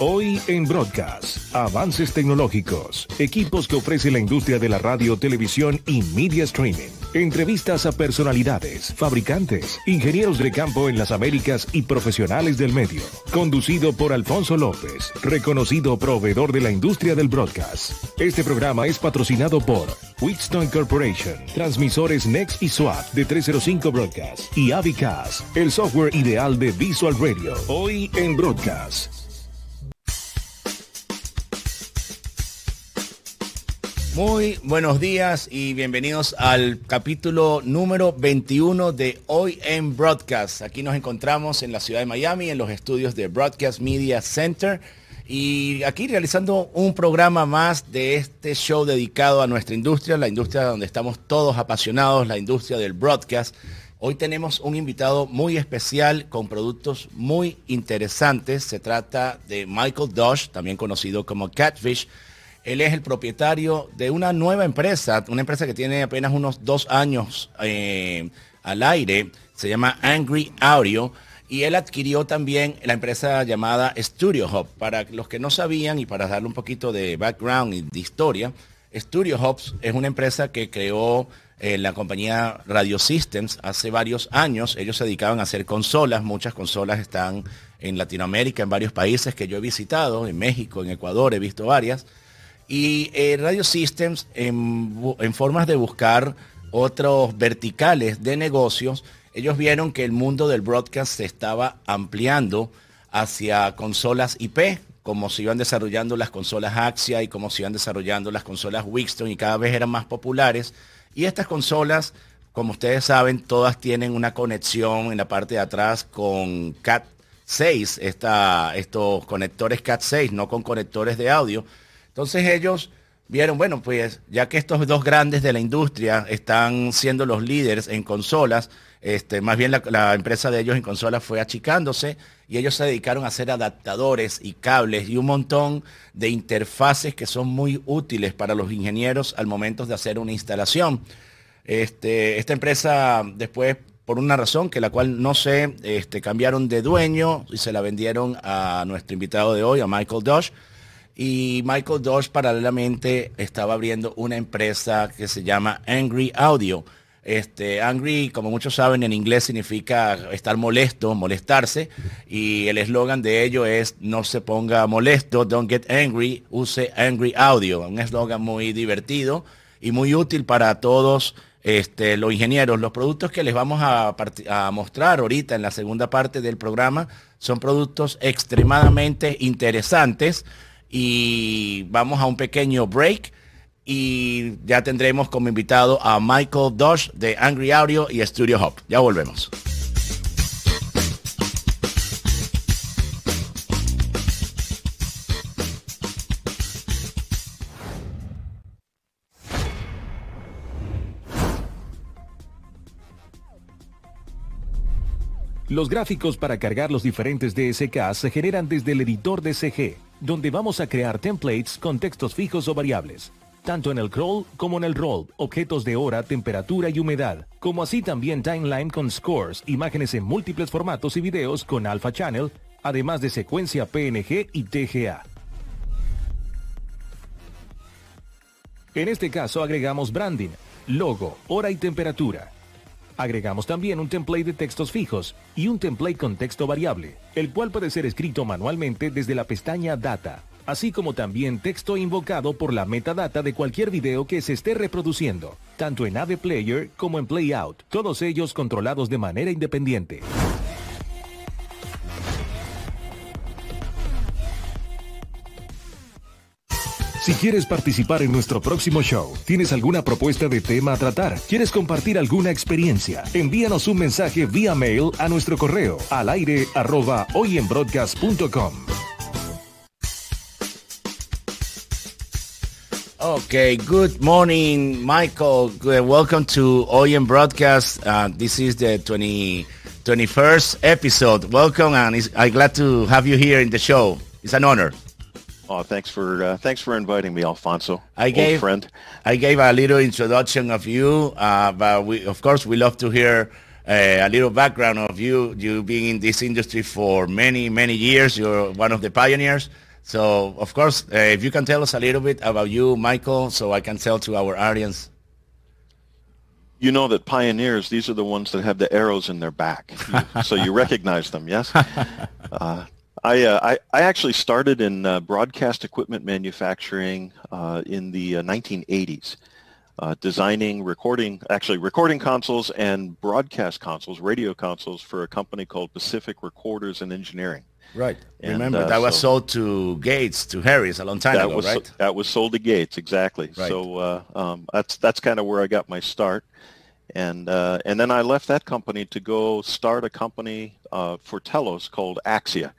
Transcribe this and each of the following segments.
Hoy en Broadcast, avances tecnológicos, equipos que ofrece la industria de la radio, televisión y media streaming. Entrevistas a personalidades, fabricantes, ingenieros de campo en las Américas y profesionales del medio. Conducido por Alfonso López, reconocido proveedor de la industria del broadcast. Este programa es patrocinado por Wheatstone Corporation, transmisores Next y SWAT de 305 Broadcast y Avicast, el software ideal de Visual Radio. Hoy en Broadcast. Muy buenos días y bienvenidos al capítulo número 21 de Hoy en Broadcast. Aquí nos encontramos en la ciudad de Miami, en los estudios de Broadcast Media Center. Y aquí realizando un programa más de este show dedicado a nuestra industria, la industria donde estamos todos apasionados, la industria del broadcast. Hoy tenemos un invitado muy especial con productos muy interesantes. Se trata de Michael Dosh, también conocido como Catfish él es el propietario de una nueva empresa, una empresa que tiene apenas unos dos años eh, al aire, se llama Angry Audio, y él adquirió también la empresa llamada Studio Hub. Para los que no sabían y para darle un poquito de background y de historia, Studio Hubs es una empresa que creó eh, la compañía Radio Systems hace varios años. Ellos se dedicaban a hacer consolas, muchas consolas están en Latinoamérica, en varios países que yo he visitado, en México, en Ecuador, he visto varias. Y eh, Radio Systems, en, formas de buscar otros verticales de negocios, ellos vieron que el mundo del broadcast se estaba ampliando hacia consolas IP, como se iban desarrollando las consolas Axia y como se iban desarrollando las consolas Wixton y cada vez eran más populares. Y estas consolas, como ustedes saben, todas tienen una conexión en la parte de atrás con Cat 6, estos conectores Cat 6, no con conectores de audio. Entonces ellos vieron, bueno, pues ya que estos dos grandes de la industria están siendo los líderes en consolas, este, más bien la, empresa de ellos en consolas fue achicándose y ellos se dedicaron a hacer adaptadores y cables y un montón de interfaces que son muy útiles para los ingenieros al momento de hacer una instalación. Este, esta empresa después, por una razón que la cual no sé, este, cambiaron de dueño y se la vendieron a nuestro invitado de hoy, a Michael Dosh y Michael Dosh paralelamente estaba abriendo una empresa que se llama Angry Audio. Este, angry, como muchos saben, en inglés significa estar molesto, molestarse. Y el eslogan de ello es no se ponga molesto, don't get angry, use Angry Audio. Un eslogan muy divertido y muy útil para todos este, los ingenieros. Los productos que les vamos a mostrar ahorita en la segunda parte del programa son productos extremadamente interesantes y vamos a un pequeño break y ya tendremos como invitado a Michael Dosh de Angry Audio y Studio Hop. Ya volvemos. Los gráficos para cargar los diferentes DSK se generan desde el editor de CG donde vamos a crear templates con textos fijos o variables, tanto en el crawl como en el roll, objetos de hora, temperatura y humedad, como así también timeline con scores, imágenes en múltiples formatos y videos con Alpha Channel, además de secuencia PNG y TGA. En este caso agregamos branding, logo, hora y temperatura. Agregamos también un template de textos fijos y un template con texto variable, el cual puede ser escrito manualmente desde la pestaña Data, así como también texto invocado por la metadata de cualquier video que se esté reproduciendo, tanto en AV Player como en Playout, todos ellos controlados de manera independiente. Si quieres participar en nuestro próximo show, tienes alguna propuesta de tema a tratar, quieres compartir alguna experiencia, envíanos un mensaje vía mail a nuestro correo al aire arroba hoyenbroadcast.com. Okay, good morning, Michael. Welcome to Oyen Broadcast. Uh, this is the 20, 21st episode. Welcome, and I'm glad to have you here in the show. It's an honor. Oh, thanks for uh, thanks for inviting me, Alfonso. I gave friend. I gave a little introduction of you, uh, but we of course we love to hear uh, a little background of you. You being in this industry for many many years. You're one of the pioneers. So, of course, uh, if you can tell us a little bit about you, Michael, so I can tell to our audience. You know that pioneers, these are the ones that have the arrows in their back. so you recognize them, yes? Uh, I, uh, I, I, actually started in uh, broadcast equipment manufacturing uh, in the 1980s, uh, designing, recording, actually recording consoles and broadcast consoles, radio consoles for a company called Pacific Recorders and Engineering. Right. And, Remember, uh, that was so sold to Gates, to Harris a long time ago, was, right? That was sold to Gates, exactly. Right. So uh, um, that's that's kind of where I got my start. And uh, and then I left that company to go start a company uh, for Telos called Axia.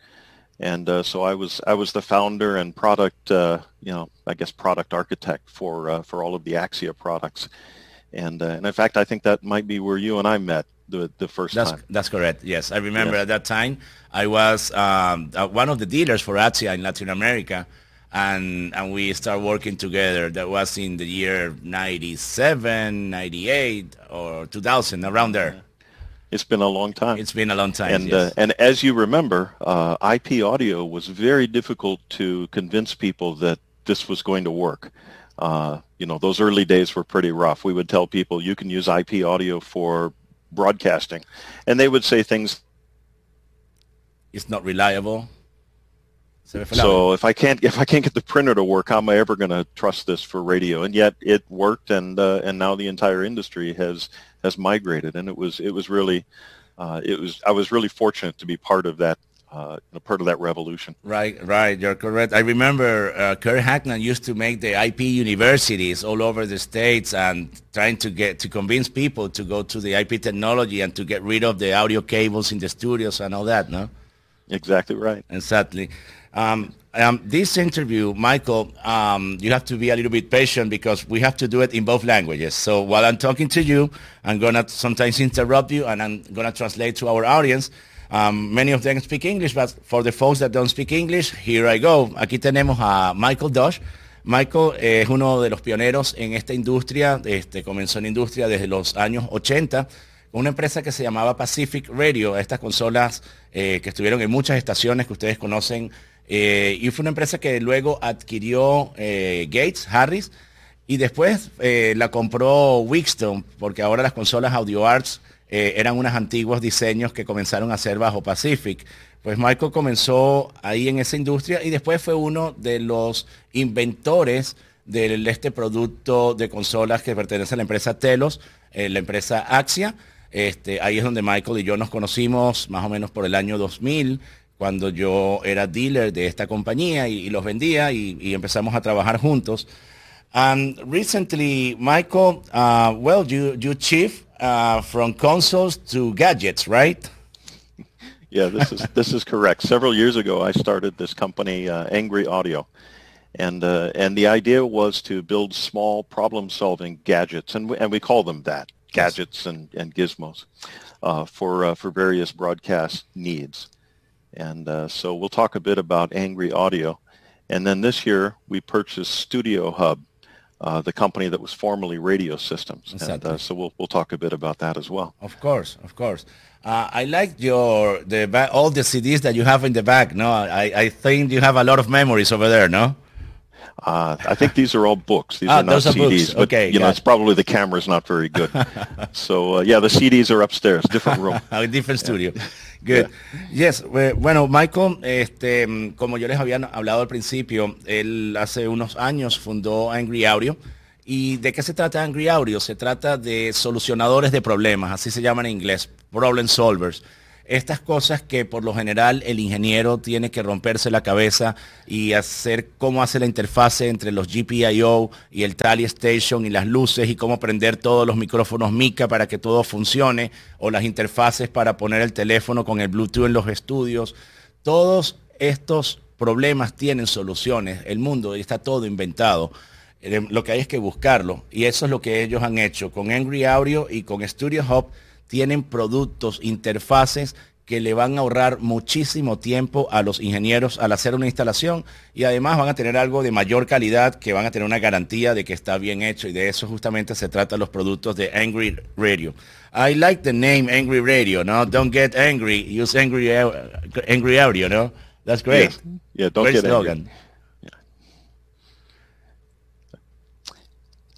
And uh, so I was I was the founder and product, uh, you know, I guess product architect for for all of the Axia products. And and in fact, I think that might be where you and I met the the first that's, time. That's correct. Yes, I remember yeah. at that time I was um, uh, one of the dealers for Axia in Latin America, and and we started working together. That was in the year 97, 98, or 2000, around there. It's been a long time. It's been a long time. And yes. uh, and as you remember, uh, IP audio was very difficult to convince people that this was going to work. Uh, you know, those early days were pretty rough. We would tell people you can use IP audio for broadcasting, and they would say things. It's not reliable. So if I can't if I can't get the printer to work, how am I ever going to trust this for radio? And yet it worked, and uh, and now the entire industry has has migrated, and it was it was really uh, it was I was really fortunate to be part of that uh, part of that revolution. Right, right. You're correct. I remember uh, Kirk Harnack used to make the IP universities all over the states and trying to get to convince people to go to the IP technology and to get rid of the audio cables in the studios and all that. No. Exactly right. Exactly. Um, um, this interview, Michael, um, you have to be a little bit patient because we have to do it in both languages. So while I'm talking to you, I'm going to sometimes interrupt you and I'm going to translate to our audience. Um, many of them speak English, but for the folks that don't speak English, here I go. Aquí tenemos a Michael Dosch. Michael es uno de los pioneros en esta industria, este, comenzó en industria desde los años 80 con una empresa que se llamaba Pacific Radio, estas consolas eh, que estuvieron en muchas estaciones que ustedes conocen, eh, y fue una empresa que luego adquirió eh, Gates, Harris, y después la compró Wixton, porque ahora las consolas Audio Arts eh, eran unos antiguos diseños que comenzaron a hacer bajo Pacific. Pues Michael comenzó ahí en esa industria y después fue uno de los inventores de este producto de consolas que pertenece a la empresa Telos, eh, la empresa Axia. Este, ahí es donde Michael y yo nos conocimos más o menos por el año 2000, cuando yo era dealer de esta compañía y, los vendía y, empezamos a trabajar juntos. And recently, Michael, uh, well, you, you chief uh, from consoles to gadgets, right? Yeah, this is this is correct. Several years ago, I started this company, uh, Angry Audio, and uh, and the idea was to build small problem-solving gadgets, and we, and we call them that, gadgets and, and gizmos, uh, for uh, for various broadcast needs. And uh, so we'll talk a bit about Angry Audio, and then this year we purchased Studio Hub, uh, the company that was formerly Radio Systems. Exactly. And uh, so we'll we'll talk a bit about that as well. Of course, of course. Uh, I like your the all the CDs that you have in the back. No, I, I think you have a lot of memories over there. No. Uh, I think these are all books. These ah, are not CDs. But, okay, you know, it's probably the camera's not very good. so uh, yeah, the CDs are upstairs, different room. a different studio. Good. Yeah. Yes. Bueno, Michael, este, como yo les había hablado al principio, él hace unos años fundó Angry Audio. ¿Y de qué se trata Angry Audio? Se trata de solucionadores de problemas, así se llaman en inglés, problem solvers estas cosas que por lo general el ingeniero tiene que romperse la cabeza y hacer cómo hace la interfase entre los GPIO y el Tally Station y las luces y cómo prender todos los micrófonos Mica para que todo funcione o las interfaces para poner el teléfono con el Bluetooth en los estudios. Todos estos problemas tienen soluciones. El mundo está todo inventado. Eh, lo que hay es que buscarlo y eso es lo que ellos han hecho con Angry Audio y con Studio Hub tienen productos, interfaces que le van a ahorrar muchísimo tiempo a los ingenieros al hacer una instalación y además van a tener algo de mayor calidad que van a tener una garantía de que está bien hecho y de eso justamente se trata los productos de Angry Radio. I like the name Angry Radio, no? Don't get angry, use Angry, angry Audio, no? That's great. Yeah, don't get slogan. angry.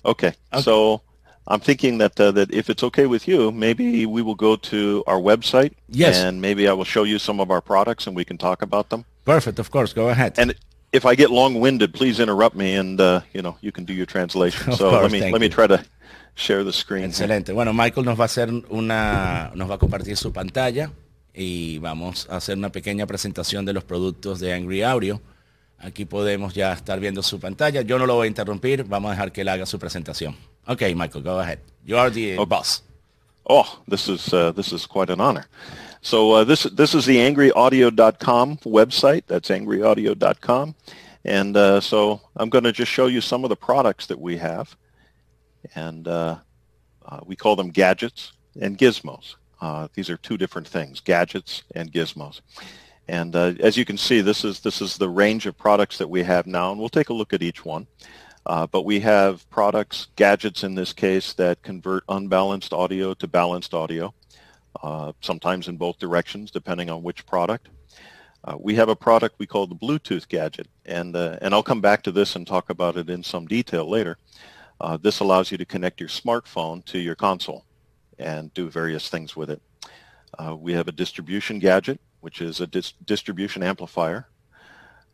Okay. So I'm thinking that uh, that if it's okay with you, maybe we will go to our website. Yes. And maybe I will show you some of our products and we can talk about them. Perfect, of course. Go ahead. And if I get long-winded, please interrupt me and uh, you know you can do your translation. Of so course, let me let me try to share the screen. here. Excelente. Bueno, Michael nos va a hacer una, nos va a compartir su pantalla y vamos a hacer una pequeña presentación de los productos de Angry Audio. Aquí podemos ya estar viendo su pantalla. Yo no lo voy a interrumpir. Vamos a dejar que él haga su presentación. Ok, Michael, go ahead. You are the oh, boss. Oh, this is uh, this is quite an honor. So uh, this this is the angryaudio.com website. That's angryaudio.com, and uh, so I'm going to just show you some of the products that we have, and uh, uh, we call them gadgets and gizmos. Uh, these are two different things: gadgets and gizmos. And as you can see, this is this is the range of products that we have now, and we'll take a look at each one. Uh, but we have products, gadgets in this case, that convert unbalanced audio to balanced audio, uh, sometimes in both directions, depending on which product. Uh, we have a product we call the Bluetooth gadget, and, uh, and I'll come back to this and talk about it in some detail later. Uh, this allows you to connect your smartphone to your console and do various things with it. Uh, we have a distribution gadget, which is a dis- distribution amplifier.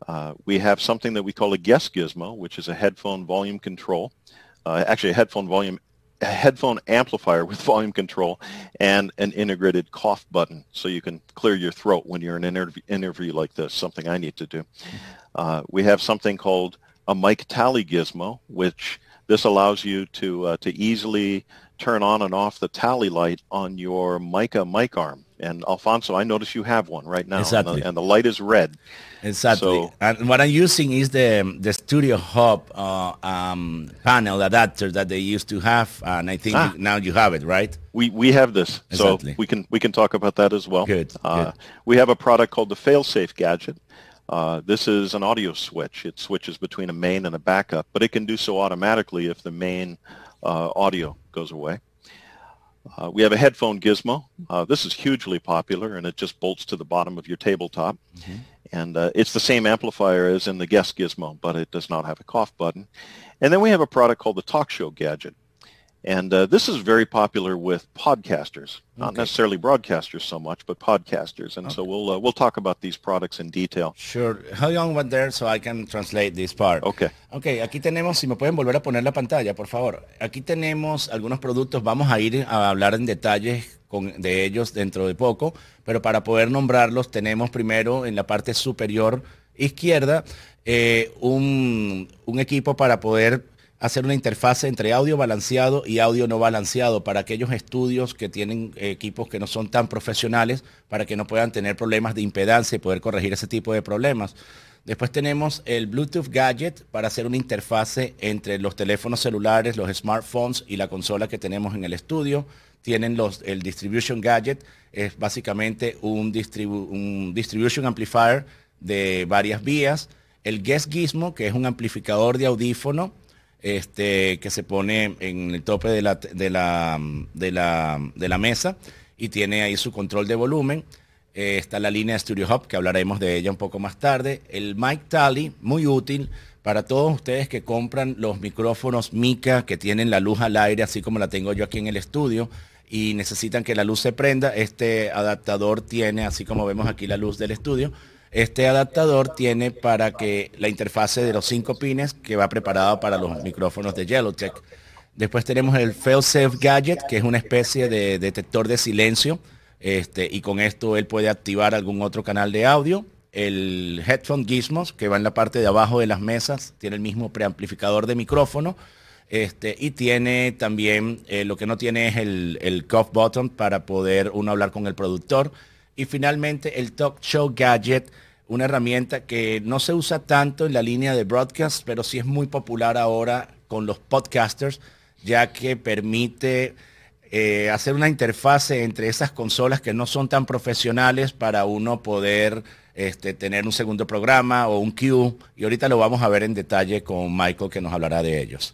Uh, we have something that we call a guest gizmo, which is a headphone volume control. Uh, actually, a headphone volume, a headphone amplifier with volume control, and an integrated cough button, so you can clear your throat when you're in an interview, interview like this. Something I need to do. Uh, we have something called a mic tally gizmo, which this allows you to uh, to easily turn on and off the tally light on your Mika mic arm. And Alfonso, I notice you have one right now, and the- and the light is red. Exactly. So- and what I'm using is the the Studio Hub uh, um, panel adapter that they used to have, and I think Ah. now you have it, right? We we have this, Exactly. so we can we can talk about that as well. Good, Uh, good. We have a product called the Failsafe gadget. Uh, this is an audio switch. It switches between a main and a backup, but it can do so automatically if the main uh, audio goes away. Uh, we have a headphone gizmo. Uh, this is hugely popular, and it just bolts to the bottom of your tabletop. And uh, it's the same amplifier as in the guest gizmo, but it does not have a cough button. And then we have a product called the Talk Show gadget. And uh, this is very popular with podcasters, not Okay. necessarily broadcasters so much, but podcasters. And so we'll uh, we'll talk about these products in detail. Sure. Hold on one there so I can translate this part. Okay. Ok, aquí tenemos, si me pueden volver a poner la pantalla, por favor. Aquí tenemos algunos productos, vamos a ir a hablar en detalles con, de ellos dentro de poco, pero para poder nombrarlos tenemos primero en la parte superior izquierda eh, un, un equipo para poder hacer una interfase entre audio balanceado y audio no balanceado para aquellos estudios que tienen eh, equipos que no son tan profesionales para que no puedan tener problemas de impedancia y poder corregir ese tipo de problemas. Después tenemos el Bluetooth Gadget para hacer una interfase entre los teléfonos celulares, los smartphones y la consola que tenemos en el estudio. Tienen el Distribution Gadget, es básicamente un, distribu- un Distribution Amplifier de varias vías. El Guest Gizmo, que es un amplificador de audífono este, que se pone en el tope de la, de la, de la, de la mesa y tiene ahí su control de volumen. Eh, está la línea Studio Hub, que hablaremos de ella un poco más tarde. El Mic Tally, muy útil para todos ustedes que compran los micrófonos Mica que tienen la luz al aire, así como la tengo yo aquí en el estudio, y necesitan que la luz se prenda. Este adaptador tiene, así como vemos aquí la luz del estudio, este adaptador tiene para que la interfase de los cinco pines que va preparado para los micrófonos de Yellowtech. Después tenemos el Failsafe Gadget, que es una especie de detector de silencio. Este, y con esto él puede activar algún otro canal de audio. El Headphone Gizmos, que va en la parte de abajo de las mesas, tiene el mismo preamplificador de micrófono. Este, y tiene también, eh, lo que no tiene es el, el cough button para poder uno hablar con el productor. Y finalmente el Talk Show Gadget, una herramienta que no se usa tanto en la línea de broadcast, pero sí es muy popular ahora con los podcasters, ya que permite eh, hacer una interfase entre esas consolas que no son tan profesionales para uno poder este, tener un segundo programa o un queue. Y ahorita lo vamos a ver en detalle con Michael que nos hablará de ellos.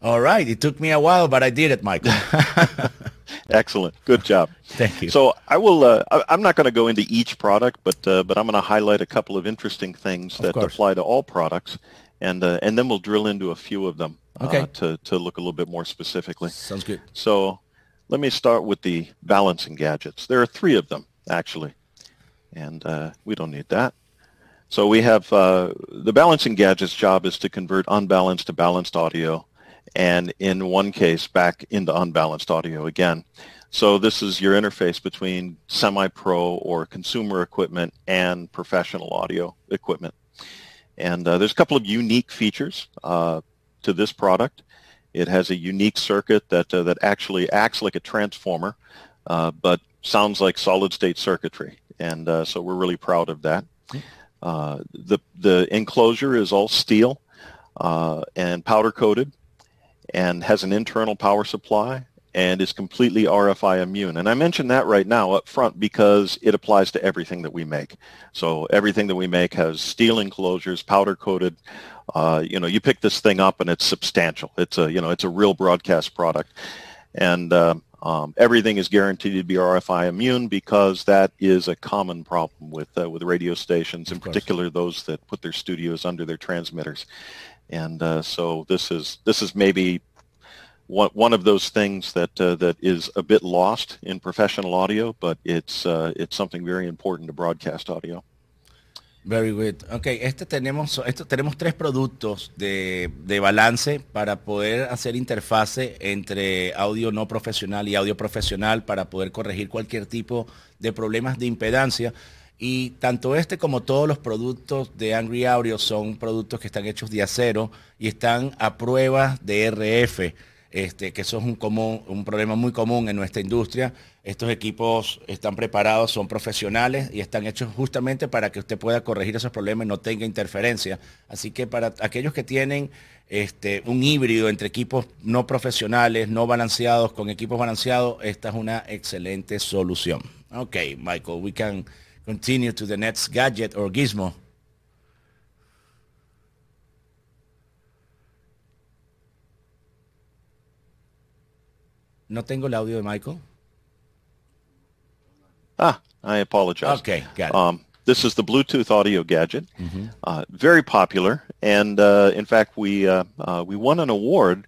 All right, it took me a while, but I did it, Michael. Excellent. Good job. Thank you. So I will. Uh, I, am not going to go into each product, but uh, but I'm going to highlight a couple of interesting things that apply to all products, and uh, and then we'll drill into a few of them uh, okay. to to look a little bit more specifically. Sounds good. So let me start with the balancing gadgets. There are three of them actually, and uh, we don't need that. So we have uh, the balancing gadget's job is to convert unbalanced to balanced audio and in one case back into unbalanced audio again. So this is your interface between semi-pro or consumer equipment and professional audio equipment. And uh, there's a couple of unique features uh, to this product. It has a unique circuit that, uh, that actually acts like a transformer, uh, but sounds like solid-state circuitry. And uh, so we're really proud of that. Uh, the, the enclosure is all steel and powder-coated and has an internal power supply and is completely RFI immune. And I mention that right now up front because it applies to everything that we make. So everything that we make has steel enclosures, powder coated. Uh, you know, you pick this thing up and it's substantial. It's a, you know, it's a real broadcast product. And uh, um, everything is guaranteed to be RFI immune because that is a common problem with uh, with radio stations, in particular those that put their studios under their transmitters. And uh, so this is this is maybe one one of those things that uh, that is a bit lost in professional audio, but it's uh, it's something very important to broadcast audio. Very good. Okay, este tenemos, esto, tenemos tres productos de, de, balance para poder hacer interfase entre audio no profesional y audio profesional para poder corregir cualquier tipo de problemas de impedancia. Y tanto este como todos los productos de Angry Audio son productos que están hechos de acero y están a prueba de RF, este, que eso es un, común, un problema muy común en nuestra industria. Estos equipos están preparados, son profesionales y están hechos justamente para que usted pueda corregir esos problemas y no tenga interferencia. Así que para aquellos que tienen este, un híbrido entre equipos no profesionales, no balanceados, con equipos balanceados, esta es una excelente solución. Ok, Michael, we can... continue to the next gadget or gizmo. No tengo el audio de Michael. Ah, I apologize. Okay, got it. Um, this is the Bluetooth audio gadget, mm-hmm. uh, very popular, and uh, in fact, we uh, uh we won an award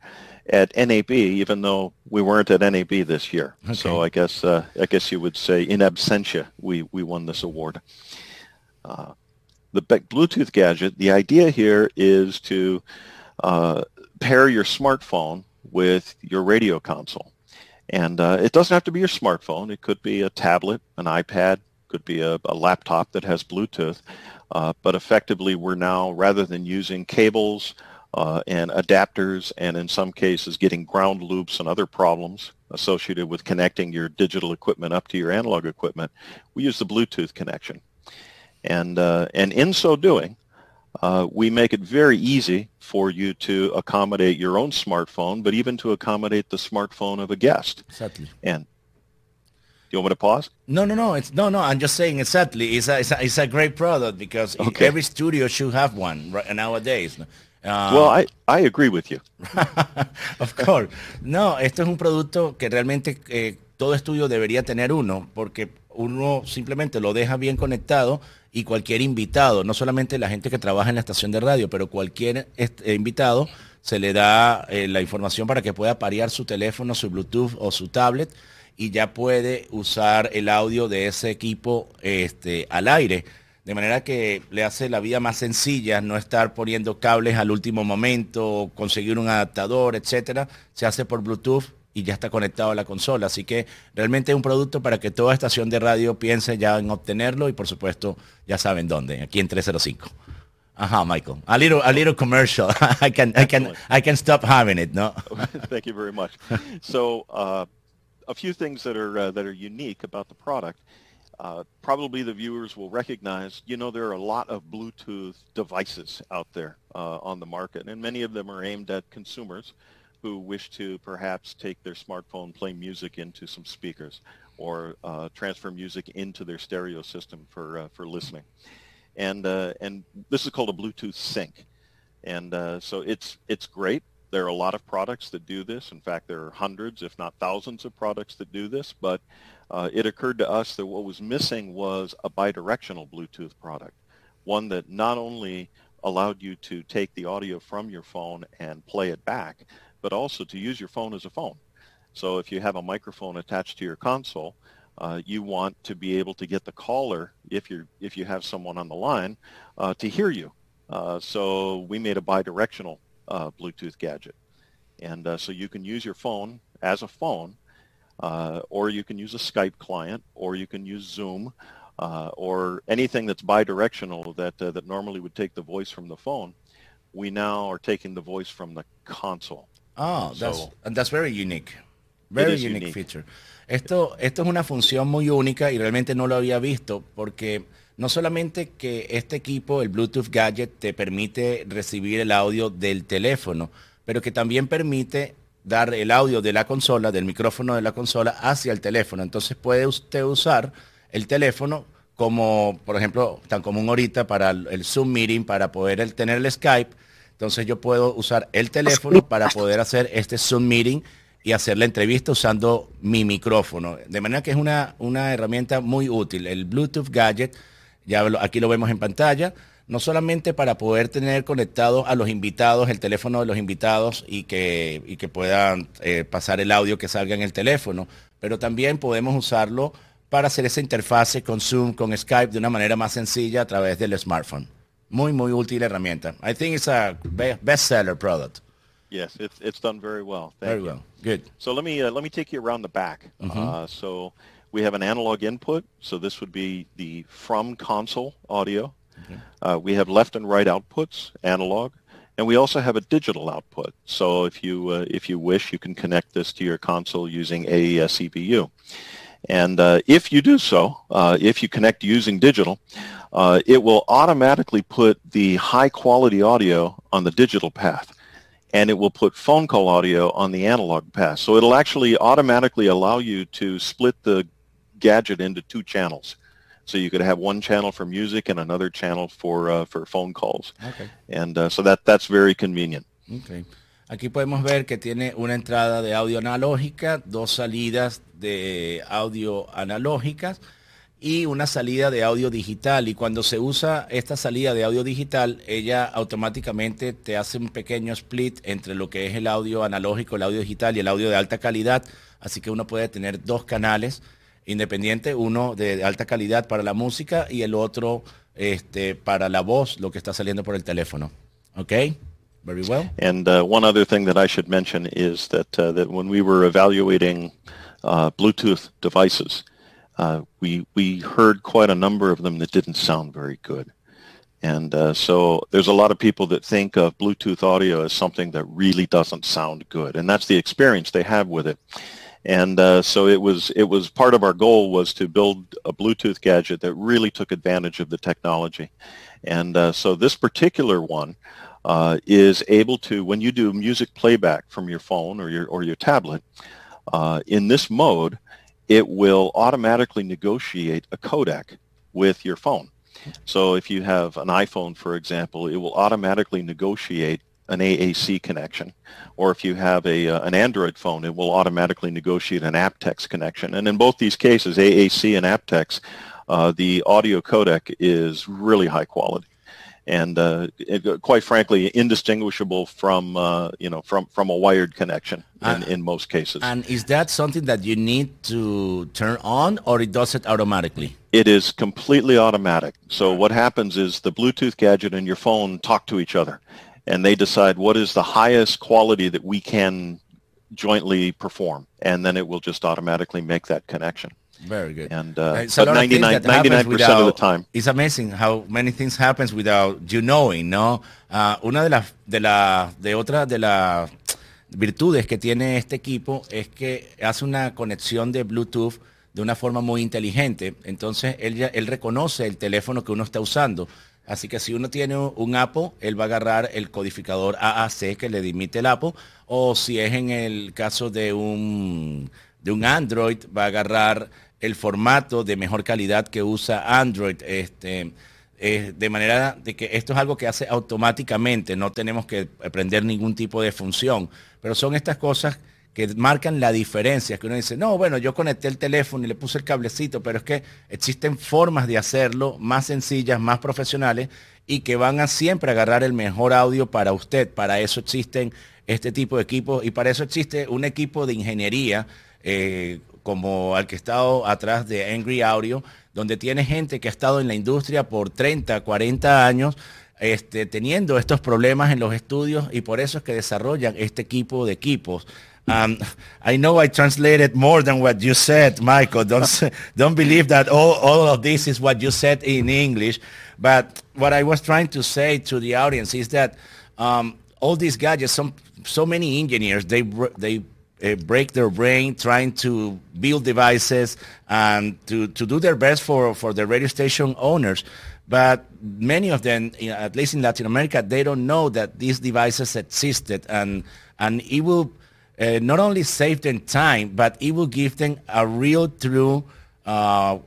at NAB, even though we weren't at NAB this year. Okay. So I guess uh, I guess you would say in absentia we we won this award. Uh, the Bluetooth gadget. The idea here is to uh, pair your smartphone with your radio console, and uh, it doesn't have to be your smartphone. It could be a tablet, an iPad, could be a, a laptop that has Bluetooth. Uh, but effectively, we're now rather than using cables uh, and adapters and in some cases getting ground loops and other problems associated with connecting your digital equipment up to your analog equipment, we use the Bluetooth connection. And, uh, and in so doing, uh, we make it very easy for you to accommodate your own smartphone, but even to accommodate the smartphone of a guest. Exactly. And do you want me to pause? No, no, no. It's no, no. I'm just saying exactly. It's a, it's a, it's a great product because okay. every studio should have one right, nowadays. Uh, well, I, I agree with you. of course. No, esto es un producto que realmente eh, todo estudio debería tener uno, porque uno simplemente lo deja bien conectado y cualquier invitado, no solamente la gente que trabaja en la estación de radio, pero cualquier este, invitado se le da eh, la información para que pueda parear su teléfono, su Bluetooth o su tablet y ya puede usar el audio de ese equipo este, al aire de manera que le hace la vida más sencilla, no estar poniendo cables al último momento, conseguir un adaptador, etcétera. Se hace por Bluetooth y ya está conectado a la consola. Así que realmente es un producto para que toda estación de radio piense ya en obtenerlo y por supuesto ya saben dónde, aquí en 305. Ajá, Michael. A little, a little commercial. I can, I can, I can stop having it. No. Thank you very much. So, uh, a few things that are uh, that are unique about the product. Uh, probably the viewers will recognize, you know, there are a lot of Bluetooth devices out there uh, on the market, and many of them are aimed at consumers who wish to perhaps take their smartphone, play music into some speakers, or uh, transfer music into their stereo system for uh, for listening. And uh, and this is called a Bluetooth sink, and so it's it's great there are a lot of products that do this. In fact, there are hundreds, if not thousands of products that do this, but uh, it occurred to us that what was missing was a bidirectional Bluetooth product, one that not only allowed you to take the audio from your phone and play it back, but also to use your phone as a phone. So if you have a microphone attached to your console, uh, you want to be able to get the caller, if you if you have someone on the line, uh, to hear you. Uh, so we made a bidirectional uh, Bluetooth gadget, and uh, so you can use your phone as a phone, uh, or you can use a Skype client, or you can use Zoom, uh, or anything that's bidirectional that uh, that normally would take the voice from the phone. We now are taking the voice from the console. Oh, that's that's very unique. Very unique, unique, feature. Esto, esto es una función muy única y realmente no lo había visto porque no solamente que este equipo, el Bluetooth Gadget, te permite recibir el audio del teléfono, pero que también permite dar el audio de la consola, del micrófono de la consola hacia el teléfono. Entonces puede usted usar el teléfono como, por ejemplo, tan común ahorita para el Zoom Meeting, para poder tener el Skype. Entonces yo puedo usar el teléfono para poder hacer este Zoom Meeting y hacer la entrevista usando mi micrófono. De manera que es una, una herramienta muy útil. El Bluetooth Gadget, ya aquí lo vemos en pantalla, no solamente para poder tener conectados a los invitados, el teléfono de los invitados y que, que puedan eh, pasar el audio que salga en el teléfono, pero también podemos usarlo para hacer esa interfase con Zoom, con Skype de una manera más sencilla a través del smartphone. Muy, muy útil herramienta. I think it's a best seller product. Yes, it's it's done very well. Thank very you. well. Good. So let me uh, let me take you around the back. Mm-hmm. Uh, so we have an analog input. So this would be the from console audio. Uh, we have left and right outputs, analog, and we also have a digital output. So if you uh, if you wish, you can connect this to your console using AES EBU. And uh, if you do so, uh, if you connect using digital, it will automatically put the high quality audio on the digital path and it will put phone call audio on the analog path. So it'll actually automatically allow you to split the gadget into two channels. So you could have one channel for music and another channel for uh, for phone calls. Okay. And uh, so that that's very convenient. Okay. Aquí podemos ver que tiene una entrada de audio analógica, dos salidas de audio analógicas y una salida de audio digital. Y cuando se usa esta salida de audio digital, ella automáticamente te hace un pequeño split entre lo que es el audio analógico, el audio digital y el audio de alta calidad. Así que uno puede tener dos canales independientes, uno de alta calidad para la música y el otro este, para la voz, lo que está saliendo por el teléfono. ¿Ok? Very well. And uh, one other thing that I should mention is that, uh, that when we were evaluating uh, Bluetooth devices, uh, we we heard quite a number of them that didn't sound very good. And uh, so there's a lot of people that think of Bluetooth audio as something that really doesn't sound good, and that's the experience they have with it. And uh, so it was it was part of our goal was to build a Bluetooth gadget that really took advantage of the technology. And uh, so this particular one uh, is able to, when you do music playback from your phone or your or your tablet, uh, in this mode, it will automatically negotiate a codec with your phone. So if you have an iPhone, for example, it will automatically negotiate an AAC connection. Or if you have a, uh, an Android phone, it will automatically negotiate an aptX connection. And in both these cases, AAC and aptX, uh, the audio codec is really high quality and uh, it, quite frankly indistinguishable from uh, you know from from a wired connection in, uh, in most cases. And is that something that you need to turn on, or it does it automatically? It is completely automatic. So what happens is the Bluetooth gadget and your phone talk to each other, and they decide what is the highest quality that we can jointly perform, and then it will just automatically make that connection. Very good. And uh, but 99, 99% without, of the time. It's amazing how many things happens without you knowing, ¿no? Uh, una de las de la de otra de las virtudes que tiene este equipo es que hace una conexión de Bluetooth de una forma muy inteligente. Entonces él ya, él reconoce el teléfono que uno está usando. Así que si uno tiene un Apple, él va a agarrar el codificador AAC que le dimite el Apple, o si es en el caso de un de un Android, va a agarrar el formato de mejor calidad que usa Android. Este, de manera de que esto es algo que hace automáticamente, no tenemos que aprender ningún tipo de función, pero son estas cosas que marcan la diferencia, que uno dice, no, bueno, yo conecté el teléfono y le puse el cablecito, pero es que existen formas de hacerlo más sencillas, más profesionales y que van a siempre agarrar el mejor audio para usted. Para eso existen este tipo de equipos y para eso existe un equipo de ingeniería eh, como al que he estado atrás de Angry Audio, donde tiene gente que ha estado en la industria por 30, 40 años, este, teniendo estos problemas en los estudios y por eso es que desarrollan este equipo de equipos. Um, I know I translated more than what you said, Michael. Don't don't believe that all, all of this is what you said in English. But what I was trying to say to the audience is that um, all these gadgets, some so many engineers, they they uh, break their brain trying to build devices and to, to do their best for, for the radio station owners. But many of them, at least in Latin America, they don't know that these devices existed and, and it will uh, not only save them time, but it will give them a real, true, uh,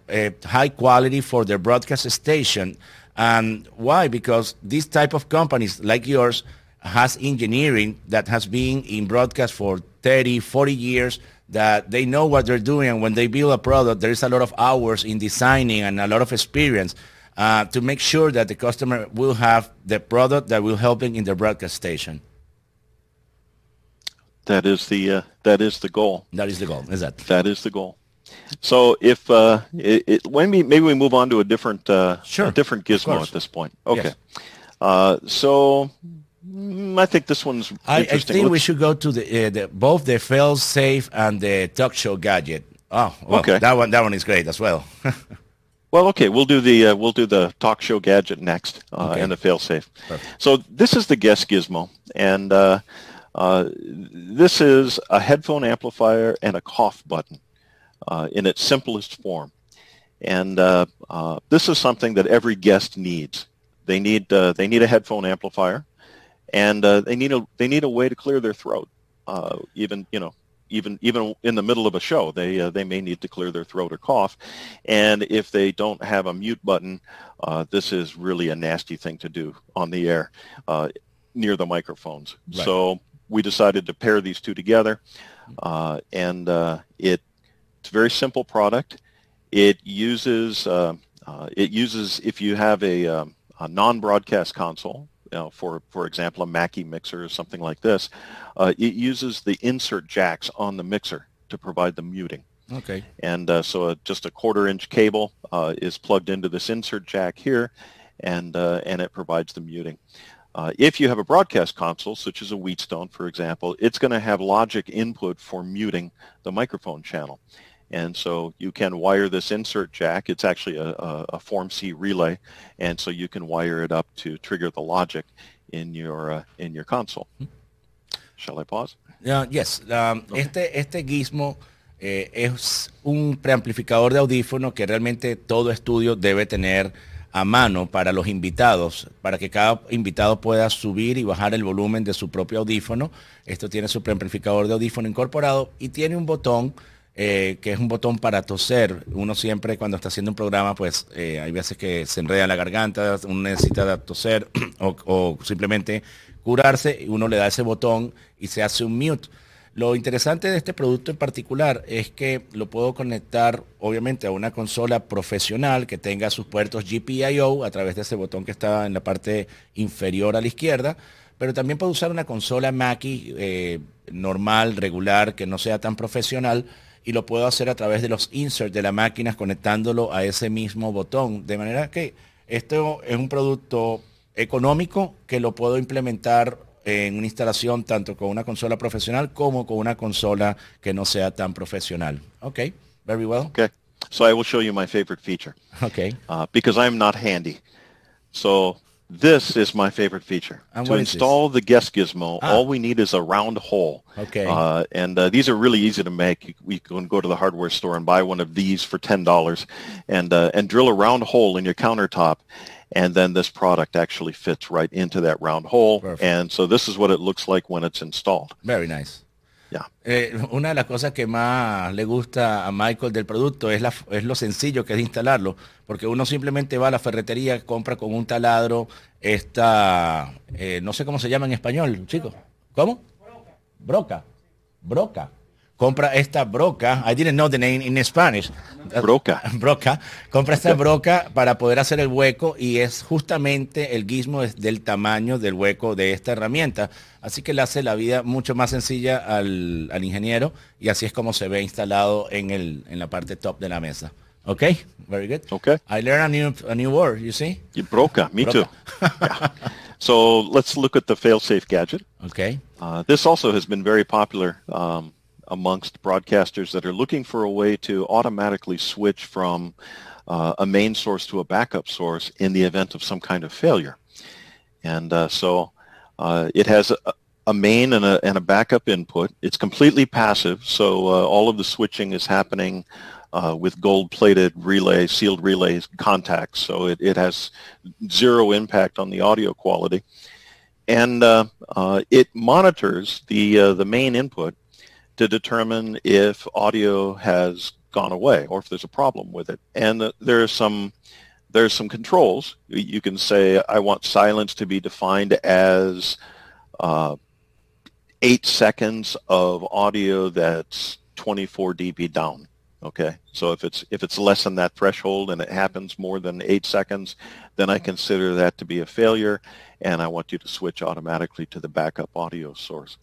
high quality for their broadcast station. And why? Because these type of companies like yours has engineering that has been in broadcast for 30, 40 years that they know what they're doing. And when they build a product, there is a lot of hours in designing and a lot of experience uh, to make sure that the customer will have the product that will help them in their broadcast station. That is the uh, that is the goal. That is the goal. Is that? That is the goal. So if uh, it, it, when we maybe we move on to a different uh, sure. a different gizmo at this point. Okay. Yes. Uh, so mm, I think this one's I, I think Let's... we should go to the, uh, the, both the fail safe and the talk show gadget. Oh, well, okay. That one that one is great as well. Well, okay, we'll do the uh, we'll do the talk show gadget next uh, okay. and the failsafe. So this is the guest gizmo, and uh, uh, this is a headphone amplifier and a cough button uh, in its simplest form. And uh, uh this is something that every guest needs. They need uh, they need a headphone amplifier, and uh, they need a they need a way to clear their throat. even you know even even in the middle of a show, they uh, they may need to clear their throat or cough, and if they don't have a mute button, uh, this is really a nasty thing to do on the air uh, near the microphones. Right. So we decided to pair these two together, uh, and uh, it, it's a very simple product. It uses uh, uh it uses if you have a, um, a non-broadcast console, you know, for for example a Mackie mixer or something like this, uh, it uses the insert jacks on the mixer to provide the muting. Okay. And uh, so a, just a quarter inch cable is plugged into this insert jack here, and and it provides the muting. Uh, if you have a broadcast console, such as a Wheatstone, for example, it's going to have logic input for muting the microphone channel. And so you can wire this insert jack. It's actually a, a, a Form C relay, and so you can wire it up to trigger the logic in your uh, in your console. Shall I pause? Uh, yes. Um, okay. Este este gizmo eh, es un preamplificador de audífono que realmente todo estudio debe tener a mano para los invitados, para que cada invitado pueda subir y bajar el volumen de su propio audífono. Esto tiene su preamplificador de audífono incorporado y tiene un botón eh, que es un botón para toser. Uno siempre cuando está haciendo un programa, pues eh, hay veces que se enreda la garganta, uno necesita toser o, o simplemente curarse, uno le da ese botón y se hace un mute. Lo interesante de este producto en particular es que lo puedo conectar obviamente a una consola profesional que tenga sus puertos GPIO a través de ese botón que está en la parte inferior a la izquierda, pero también puedo usar una consola Mackie eh, normal, regular, que no sea tan profesional y lo puedo hacer a través de los inserts de la máquina conectándolo a ese mismo botón. De manera que esto es un producto económico que lo puedo implementar en una instalación tanto con una consola profesional como con una consola que no sea tan profesional. Okay, very well. Okay, so I will show you my favorite feature. Okay. Uh, because I'm not handy. So this is my favorite feature. And to install the guest gizmo, ah. all we need is a round hole. Okay. Uh, and uh, these are really easy to make. We can go to the hardware store and buy one of these for $10 and, uh, and drill a round hole in your countertop and then this product actually fits right into that round hole. Perfect. And so this is what it looks like when it's installed. Very nice. Eh, una de las cosas que más le gusta a Michael del producto es, la, es lo sencillo que es instalarlo, porque uno simplemente va a la ferretería, compra con un taladro esta, eh, no sé cómo se llama en español, chicos. ¿Cómo? Broca. Broca compra esta broca, I didn't know the name in Spanish. Broca. Broca. Compra esta broca para poder hacer el hueco y es justamente el gizmo del tamaño del hueco de esta herramienta. Así que le hace la vida mucho más sencilla al, al ingeniero y así es como se ve instalado en, el, en la parte top de la mesa. Okay, very good. Okay. I learned a new, a new word, you see? You broca, me broca. too. yeah. So let's look at the fail-safe gadget. Okay. Uh, this also has been very popular um, amongst broadcasters that are looking for a way to automatically switch from uh, a main source to a backup source in the event of some kind of failure. And uh, so uh, it has a, a main and a, and a, backup input. It's completely passive, so uh, all of the switching is happening uh, with gold-plated relay, sealed relay contacts, so it, it has zero impact on the audio quality. And uh, it monitors the, the main input to determine if audio has gone away or if there's a problem with it. And there are some there's some controls. You can say I want silence to be defined as uh, eight seconds of audio that's 24 dB down. Okay, so if it's if it's less than that threshold and it happens more than eight seconds, then I consider that to be a failure, and I want you to switch automatically to the backup audio source.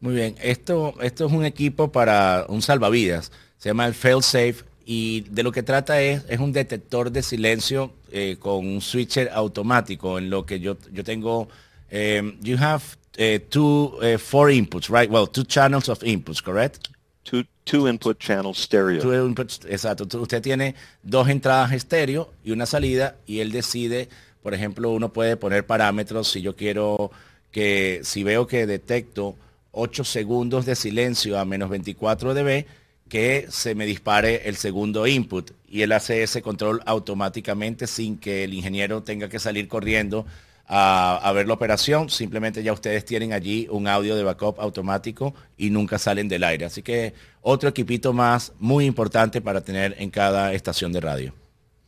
Muy bien, esto, esto es un equipo para un salvavidas, se llama el Failsafe y de lo que trata es, es un detector de silencio eh, con un switcher automático en lo que yo, yo tengo, eh, you have uh, two, uh, four inputs, right? Well, two channels of inputs, correct? Two, two input channels stereo. Two inputs, exacto. Usted tiene dos entradas estéreo y una salida y él decide, por ejemplo, uno puede poner parámetros si yo quiero que, si veo que detecto 8 segundos de silencio a menos 24 dB que se me dispare el segundo input y él hace ese control automáticamente sin que el ingeniero tenga que salir corriendo a, ver la operación. Simplemente ya ustedes tienen allí un audio de backup automático y nunca salen del aire. Así que otro equipito más muy importante para tener en cada estación de radio.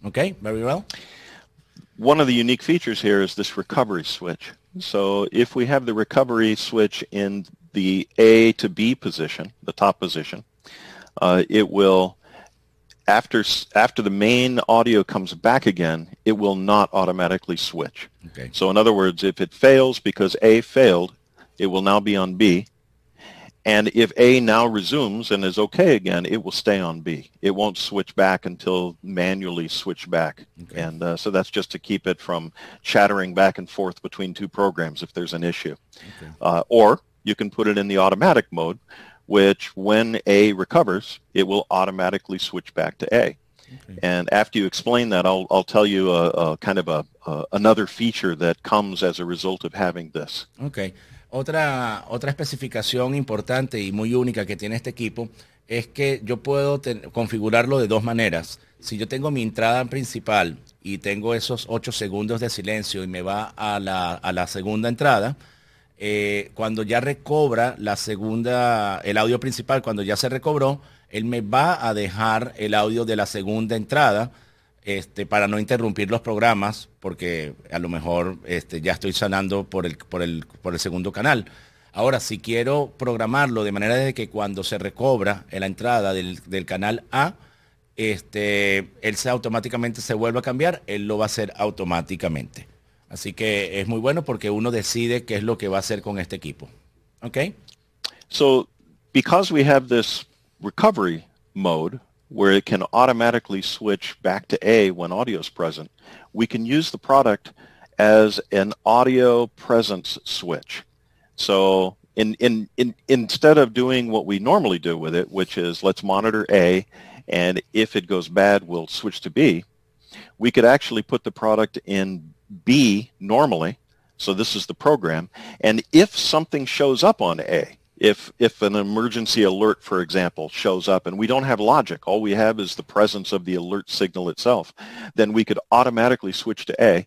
Ok, very well. One of the unique features here is this recovery switch. So if we have the recovery switch in the A to B position, the top position, uh, it will, after, after the main audio comes back again, it will not automatically switch. Okay. So in other words, if it fails because A failed, it will now be on B. And if A now resumes and is okay again, it will stay on B. It won't switch back until manually switch back. Okay. And uh, so that's just to keep it from chattering back and forth between two programs if there's an issue. Okay. Uh, or you can put it in the automatic mode, which when A recovers, it will automatically switch back to A. Okay. And after you explain that, I'll, I'll tell you a, a kind of a, a, another feature that comes as a result of having this. Okay. Otra, otra especificación importante y muy única que tiene este equipo es que yo puedo configurarlo de dos maneras. Si yo tengo mi entrada principal y tengo esos 8 segundos de silencio y me va a la, a la segunda entrada, eh, cuando ya recobra la segunda, el audio principal, cuando ya se recobró, él me va a dejar el audio de la segunda entrada este, para no interrumpir los programas, porque a lo mejor este, ya estoy sanando por el, por, el, por el segundo canal. Ahora, si quiero programarlo de manera de que cuando se recobra la entrada del, del canal A, este, él se automáticamente se vuelva a cambiar, él lo va a hacer automáticamente. Así que es muy bueno porque uno decide qué es lo que va a hacer con este equipo. So because we have this recovery mode where it can automatically switch back to A when audio is present, we can use the product as an audio presence switch. So in, in, in, instead of doing what we normally do with it, which is let's monitor A, and if it goes bad, we'll switch to B, we could actually put the product in B normally. So this is the program. And if something shows up on A, if, if an emergency alert, for example, shows up and we don't have logic, all we have is the presence of the alert signal itself, then we could automatically switch to A.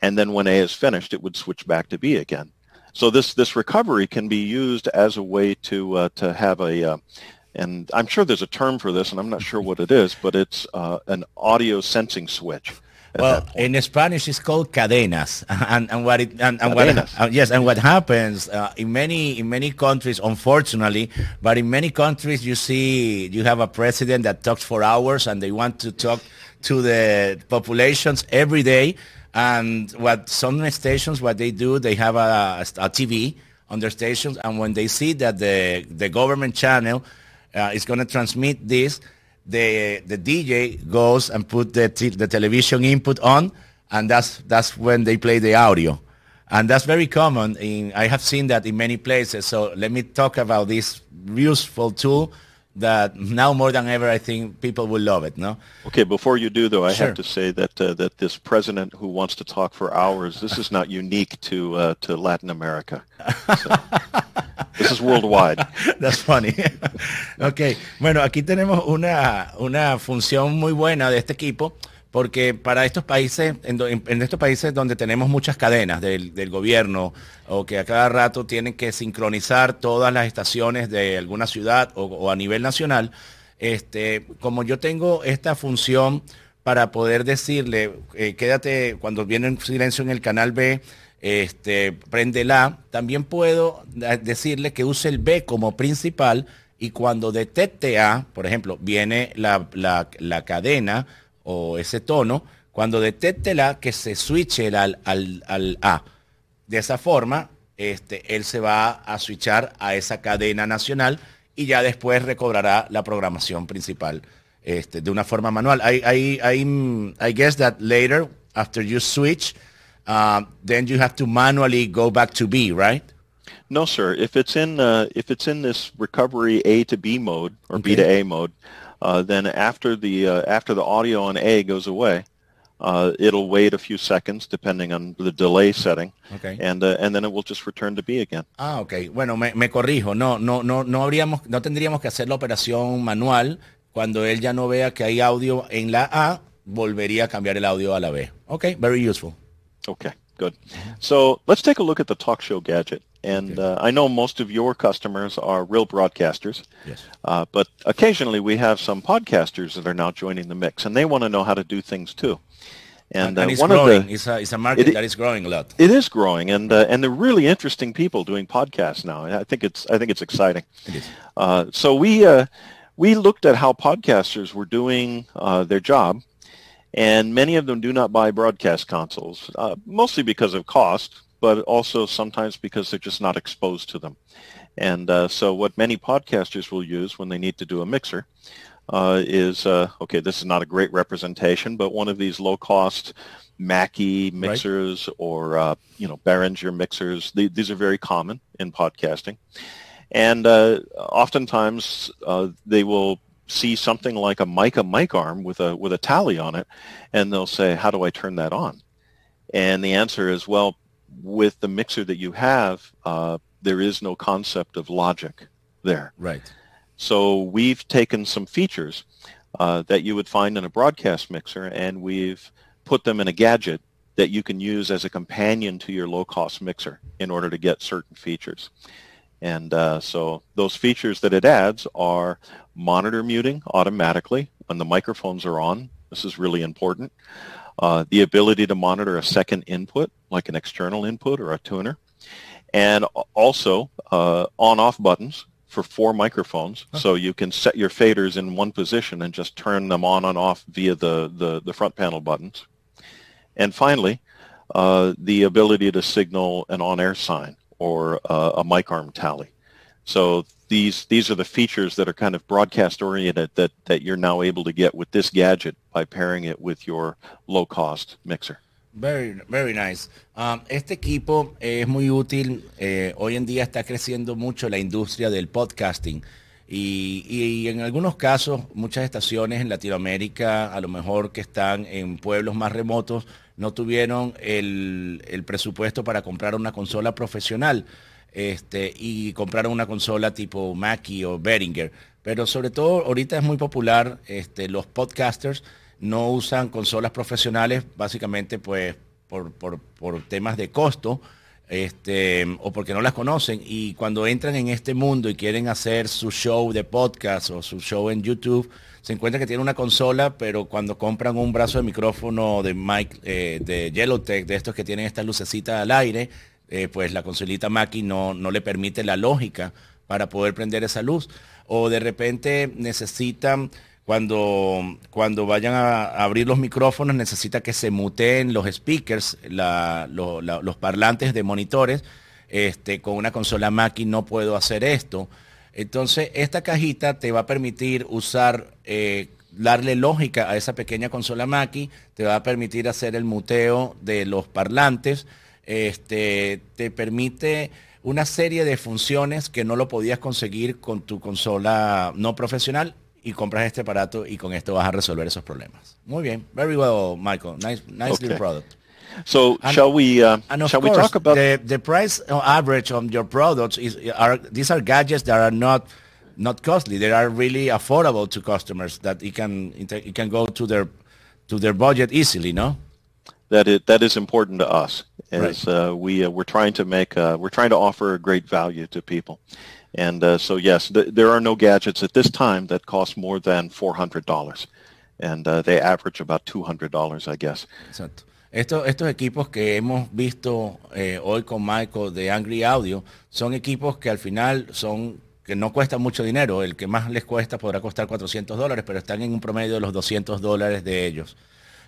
And then when A is finished, it would switch back to B again. So this this recovery can be used as a way to uh, to have a uh, and I'm sure there's a term for this, and I'm not sure what it is, but it's uh, an audio sensing switch. Well, in Spanish, it's called cadenas, and, and what it and, and what uh, yes, and what happens uh, in many in many countries, unfortunately, but in many countries, you see you have a president that talks for hours, and they want to talk to the populations every day. And what some stations, what they do, they have a, a TV on their stations, and when they see that the the government channel uh, is going to transmit this, the the DJ goes and put the the television input on, and that's that's when they play the audio, and that's very common. In I have seen that in many places. So let me talk about this useful tool that now more than ever, I think people will love it. No. Okay. Before you do, though, I sure. have to say that uh, that this president who wants to talk for hours, this is not unique to uh, to Latin America. So, this is worldwide. That's funny. okay. Bueno, aquí tenemos una una función muy buena de este equipo porque para estos países, en, estos países donde tenemos muchas cadenas del, gobierno o que a cada rato tienen que sincronizar todas las estaciones de alguna ciudad o, a nivel nacional, este, como yo tengo esta función para poder decirle, eh, quédate cuando viene un silencio en el canal B, este, prende la, también puedo decirle que use el B como principal y cuando detecte A, por ejemplo, viene la, la cadena, o ese tono, cuando detecte la que se switche al, al, al, A. De esa forma, este, él se va a switchar a esa cadena nacional y ya después recobrará la programación principal este, de una forma manual. I, I, I, I guess that later, after you switch, uh, then you have to manually go back to B, right? No, sir. If it's in uh, if it's in this recovery A to B mode or okay. B to A mode, uh, then after the uh, after the audio on A goes away, uh, it'll wait a few seconds depending on the delay setting, okay. and uh, and then it will just return to B again. Ah, okay. Bueno, me, me corrijo. No, no, no, no habríamos, no tendríamos que hacer la operación manual cuando él ya no vea que hay audio en la A, volvería a cambiar el audio a la B. Okay, very useful. Okay, good. So let's take a look at the talk show gadget. And uh, I know most of your customers are real broadcasters, yes. Uh, but occasionally we have some podcasters that are now joining the mix, and they want to know how to do things too. And, and, uh, it's one growing. Of the, it's, a, it's a market it, that is growing a lot. It is growing, and uh, and they're really interesting people doing podcasts now. I think it's I think it's exciting. It is. Uh, so we uh, we looked at how podcasters were doing their job, and many of them do not buy broadcast consoles, mostly because of cost but also sometimes because they're just not exposed to them. And uh, so what many podcasters will use when they need to do a mixer uh, is, uh, okay, this is not a great representation, but one of these low-cost Mackie mixers right. or, uh, you know, Behringer mixers. these are very common in podcasting. And uh, oftentimes uh, they will see something like a Mika mic arm with a with a tally on it, and they'll say, "How do I turn that on?" And the answer is, well, with the mixer that you have, uh, there is no concept of logic there. Right. So we've taken some features uh, that you would find in a broadcast mixer, and we've put them in a gadget that you can use as a companion to your low-cost mixer in order to get certain features. And uh, so those features that it adds are monitor muting automatically when the microphones are on. This is really important. Uh, the ability to monitor a second input, like an external input or a tuner, and also uh, on-off buttons for four microphones. Huh. So you can set your faders in one position and just turn them on and off via the, the, the front panel buttons. And finally, uh, the ability to signal an on-air sign or uh, a mic arm tally. So these these are the features that are kind of broadcast oriented that that you're now able to get with this gadget by pairing it with your low cost mixer. Very, very nice. Um, este equipo es muy útil. Eh, hoy en día está creciendo mucho la industria del podcasting. Y, y, en algunos casos, muchas estaciones en Latinoamérica, a lo mejor que están en pueblos más remotos, no tuvieron el, el presupuesto para comprar una consola profesional este, y compraron una consola tipo Mackie o Behringer. Pero sobre todo ahorita es muy popular, este, los podcasters no usan consolas profesionales básicamente pues por, por, por temas de costo. este, o porque no las conocen y cuando entran en este mundo y quieren hacer su show de podcast o su show en YouTube, se encuentra que tiene una consola, pero cuando compran un brazo de micrófono de Mike, eh, de Yellowtech, de estos que tienen esta lucecita al aire, eh, pues la consolita Mackie no, no le permite la lógica para poder prender esa luz. O de repente necesitan, cuando, cuando vayan a abrir los micrófonos, necesita que se muteen los speakers, los parlantes de monitores. Este, con una consola Mackie no puedo hacer esto. Entonces, esta cajita te va a permitir usar, eh, darle lógica a esa pequeña consola Mackie, te va a permitir hacer el muteo de los parlantes, este, te permite una serie de funciones que no lo podías conseguir con tu consola no profesional y compras este aparato y con esto vas a resolver esos problemas. Muy bien, very well, Michael. Nice, nice okay. little product. So and, shall we uh, shall course, we talk about the the price average on your products is are these are gadgets that are not not costly. They are really affordable to customers that you can you can go to their to their budget easily, no? That it that is important to us as right. uh, we uh, we're trying to make uh, we're trying to offer a great value to people, and uh, so yes, th- there are no gadgets at this time that cost more than four hundred dollars, and uh, they average about two hundred dollars, I guess. Exacto. Estos, estos equipos que hemos visto eh, hoy con Michael de Angry Audio son equipos que al final son que no cuestan mucho dinero. El que más les cuesta podrá costar 400 dólares, pero están en un promedio de los 200 dólares de ellos.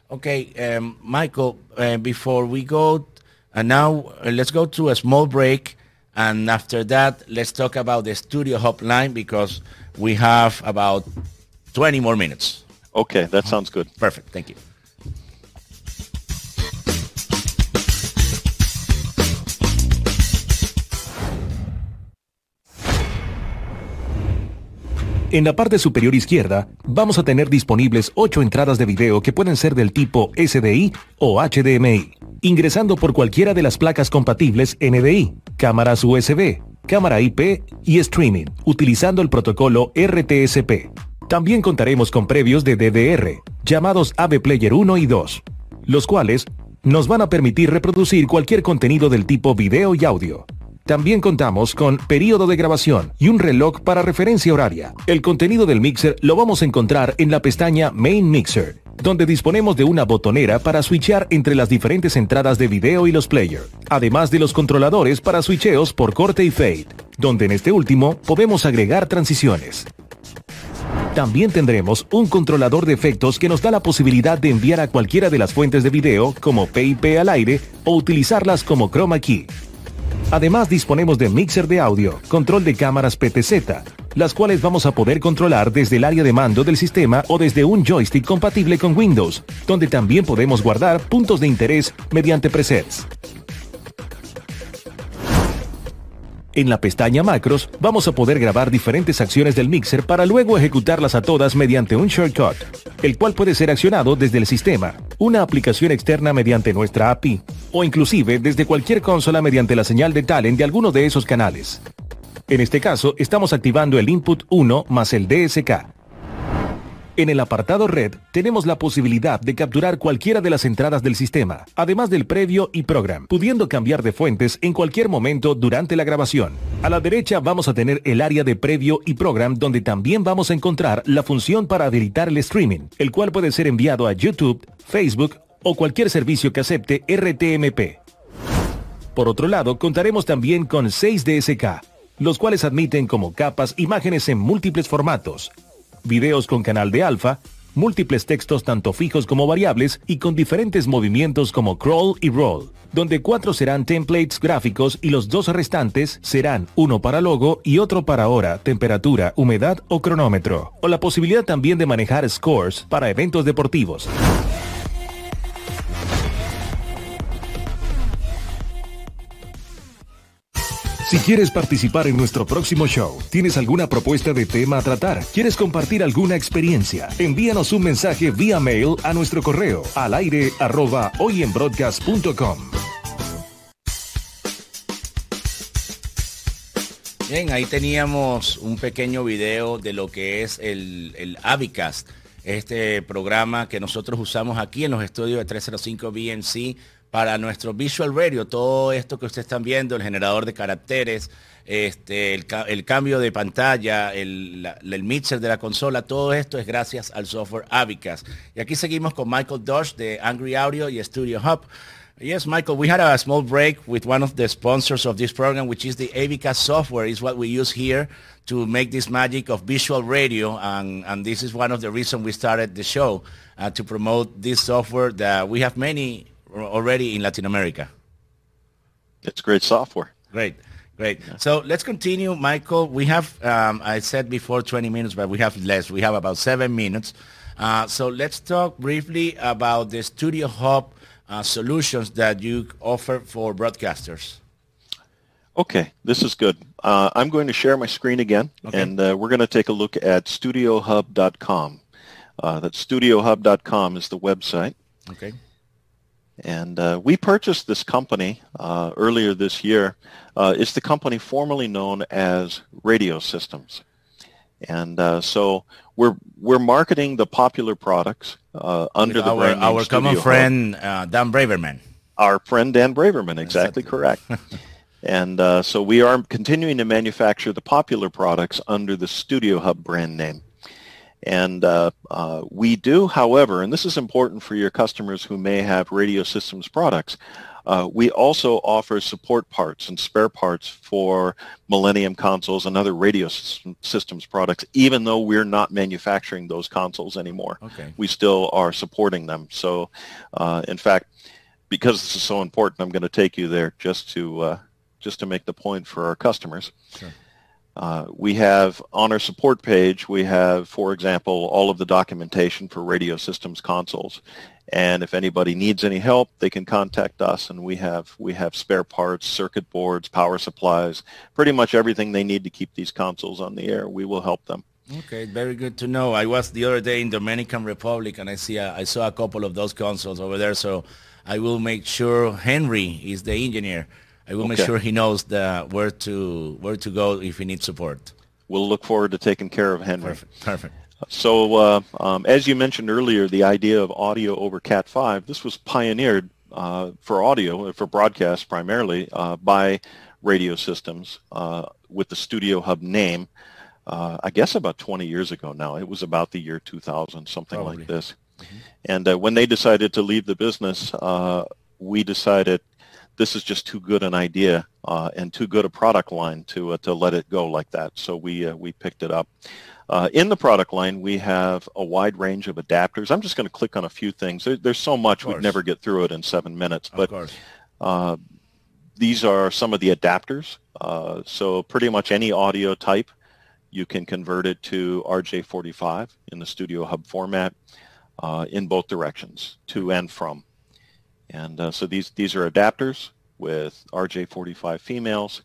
Okay, um, Michael, uh, before we go, and now uh, let's go to a small break. And after that, let's talk about the Studio Hotline because we have about 20 more minutes. Okay, that sounds good. Perfect. Thank you. En la parte superior izquierda vamos a tener disponibles 8 entradas de video que pueden ser del tipo SDI o HDMI, ingresando por cualquiera de las placas compatibles NDI, cámaras USB, cámara IP y streaming, utilizando el protocolo RTSP. También contaremos con previos de DDR, llamados AV Player 1 y 2, los cuales nos van a permitir reproducir cualquier contenido del tipo video y audio. También contamos con periodo de grabación y un reloj para referencia horaria. El contenido del mixer lo vamos a encontrar en la pestaña Main Mixer, donde disponemos de una botonera para switchear entre las diferentes entradas de video y los players, además de los controladores para switcheos por corte y fade, donde en este último podemos agregar transiciones. También tendremos un controlador de efectos que nos da la posibilidad de enviar a cualquiera de las fuentes de video como PIP al aire o utilizarlas como chroma key. Además disponemos de mixer de audio, control de cámaras PTZ, las cuales vamos a poder controlar desde el área de mando del sistema o desde un joystick compatible con Windows, donde también podemos guardar puntos de interés mediante presets. En la pestaña Macros vamos a poder grabar diferentes acciones del mixer para luego ejecutarlas a todas mediante un shortcut, el cual puede ser accionado desde el sistema, una aplicación externa mediante nuestra API, o inclusive desde cualquier consola mediante la señal de talent de alguno de esos canales. En este caso, estamos activando el input 1 más el DSK, en el apartado Red tenemos la posibilidad de capturar cualquiera de las entradas del sistema, además del previo y program, pudiendo cambiar de fuentes en cualquier momento durante la grabación. A la derecha vamos a tener el área de previo y program donde también vamos a encontrar la función para habilitar el streaming, el cual puede ser enviado a YouTube, Facebook o cualquier servicio que acepte RTMP. Por otro lado, contaremos también con 6 DSK, los cuales admiten como capas imágenes en múltiples formatos, videos con canal de alfa, múltiples textos tanto fijos como variables y con diferentes movimientos como crawl y roll, donde cuatro serán templates gráficos y los dos restantes serán uno para logo y otro para hora, temperatura, humedad o cronómetro, o la posibilidad también de manejar scores para eventos deportivos. Si quieres participar en nuestro próximo show, tienes alguna propuesta de tema a tratar, quieres compartir alguna experiencia, envíanos un mensaje vía mail a nuestro correo al aire arroba. Bien, ahí teníamos un pequeño video de lo que es el, el Avicast, este programa que nosotros usamos aquí en los estudios de 305 BNC para nuestro Visual Radio, todo esto que ustedes están viendo, el generador de caracteres, este, el, cambio de pantalla, el, el, mixer de la consola, todo esto es gracias al software Avicas. Y aquí seguimos con Michael Dodge de Angry Audio y Studio Hub. Yes, Michael, we had a small break with one of the sponsors of this program, which is the Avicas software, is what we use here to make this magic of visual radio. And, and this is one of the reasons we started the show uh, to promote this software that we have many already in Latin America. It's great software. Great. Great. Yeah. So let's continue, Michael. We have, um, I said before 20 minutes, but we have less. We have about seven minutes. Uh, so let's talk briefly about the Studio Hub uh, solutions that you offer for broadcasters. Okay, this is good. Uh, I'm going to share my screen again, okay. and uh, we're going to take a look at StudioHub.com. Uh, that StudioHub.com is the website. Okay. And uh, we purchased this company uh, earlier this year. Uh, it's the company formerly known as Radio Systems. And uh, so we're we're marketing the popular products uh, under With the our, brand name our common friend uh, Dan Braverman. Our friend Dan Braverman, exactly correct. and so we are continuing to manufacture the popular products under the Studio Hub brand name. And uh, uh, we do, however, and this is important for your customers who may have radio systems products, uh, we also offer support parts and spare parts for Millennium consoles and other radio systems products, even though we're not manufacturing those consoles anymore. Okay. We still are supporting them. So, uh, in fact, because this is so important, I'm going to take you there just to uh, just to make the point for our customers. Sure. Uh, we have on our support page, we have, for example, all of the documentation for radio systems consoles. And if anybody needs any help, they can contact us, and we have we have spare parts, circuit boards, power supplies, pretty much everything they need to keep these consoles on the air. We will help them. Okay, very good to know. I was the other day in Dominican Republic, and I see a, I saw a couple of those consoles over there. So I will make sure Henry is the engineer I will okay. make sure he knows the, where to where to go if he needs support. We'll look forward to taking care of Henry. Perfect. Perfect. So, uh, um, as you mentioned earlier, the idea of audio over Cat5, this was pioneered uh, for audio, for broadcast primarily, uh, by radio systems uh, with the Studio Hub name. Uh, I guess about 20 years ago now. It was about the year 2000, something Probably. like this. Mm-hmm. And uh, when they decided to leave the business, we decided this is just too good an idea uh, and too good a product line to uh, to let it go like that. So we uh, we picked it up. Uh, in the product line, we have a wide range of adapters. I'm just going to click on a few things. There, there's so much we'd never get through it in seven minutes, but uh, these are some of the adapters. Uh, so pretty much any audio type, you can convert it to RJ45 in the Studio Hub format in both directions, to and from. And uh, so these, these are adapters with RJ45 females.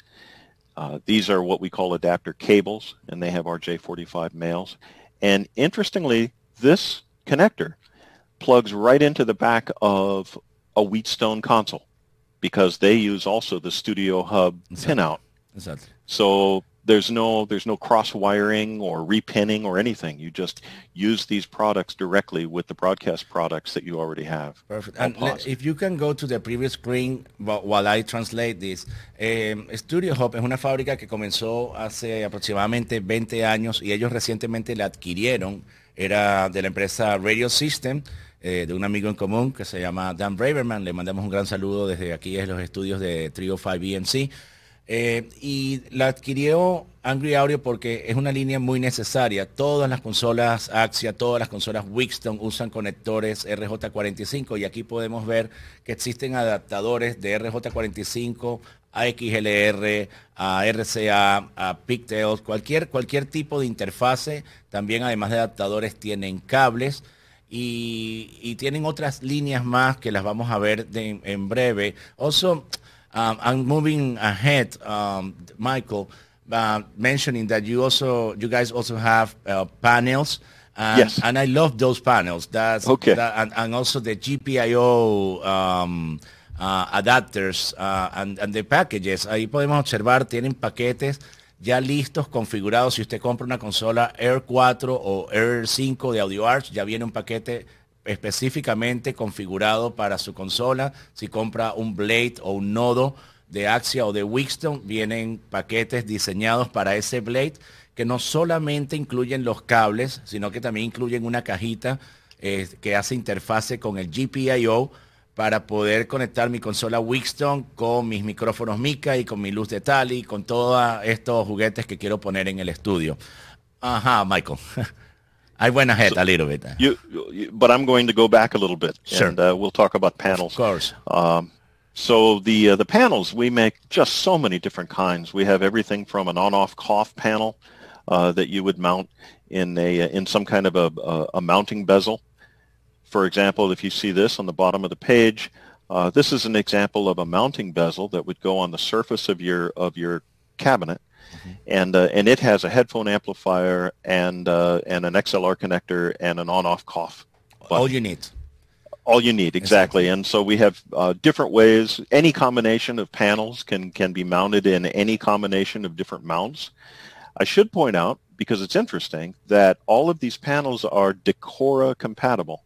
Uh, these are what we call adapter cables, and they have RJ45 males. And interestingly, this connector plugs right into the back of a Wheatstone console because they use also the Studio Hub pinout. Exactly. So there's no there's no cross wiring or repinning or anything. You just use these products directly with the broadcast products that you already have. Perfect. And if you can go to the previous screen while I translate this, um, Studio Hub es una fábrica que comenzó hace aproximadamente 20 años y ellos recientemente la adquirieron. Era de la empresa Radio System. Eh, de un amigo en común que se llama Dan Braverman. Le mandamos un gran saludo desde aquí en los estudios de Trio 5 BMC. Eh, y la adquirió Angry Audio porque es una línea muy necesaria. Todas las consolas Axia, todas las consolas Wixton usan conectores RJ45 y aquí podemos ver que existen adaptadores de RJ45 a XLR, a RCA, a Pigtails, cualquier, cualquier tipo de interfase. También además de adaptadores tienen cables. Y, tienen otras líneas más que las vamos a ver en breve. Also, Um, I'm moving ahead, um, Michael, uh, mentioning that you also, you guys also have uh, panels. And, yes. And I love those panels. That's okay. That, and, and, also the GPIO um, uh, adapters uh, and, and the packages. Ahí podemos observar, tienen paquetes ya listos, configurados. Si usted compra una consola Air 4 o Air 5 de Audioarts, ya viene un paquete específicamente configurado para su consola. Si compra un Blade o un nodo de Axia o de Wixton, vienen paquetes diseñados para ese Blade que no solamente incluyen los cables, sino que también incluyen una cajita eh, que hace interfase con el GPIO para poder conectar mi consola Wixton con mis micrófonos Mica y con mi luz de Tali, con todos estos juguetes que quiero poner en el estudio. Ajá, Michael. I went ahead so a little bit. You, you, but I'm going to go back a little bit, sure. and uh, we'll talk about panels. Of course. Um, so the uh, the panels we make just so many different kinds. We have everything from an on-off cough panel uh, that you would mount in a in some kind of a, a, a, mounting bezel. For example, if you see this on the bottom of the page, uh, this is an example of a mounting bezel that would go on the surface of your of your cabinet Mm-hmm. And uh, and it has a headphone amplifier and uh, and an XLR connector and an on-off cough. Button. All you need. All you need, exactly. And so we have uh, different ways. Any combination of panels can can be mounted in any combination of different mounts. I should point out, because it's interesting, that all of these panels are Decora compatible.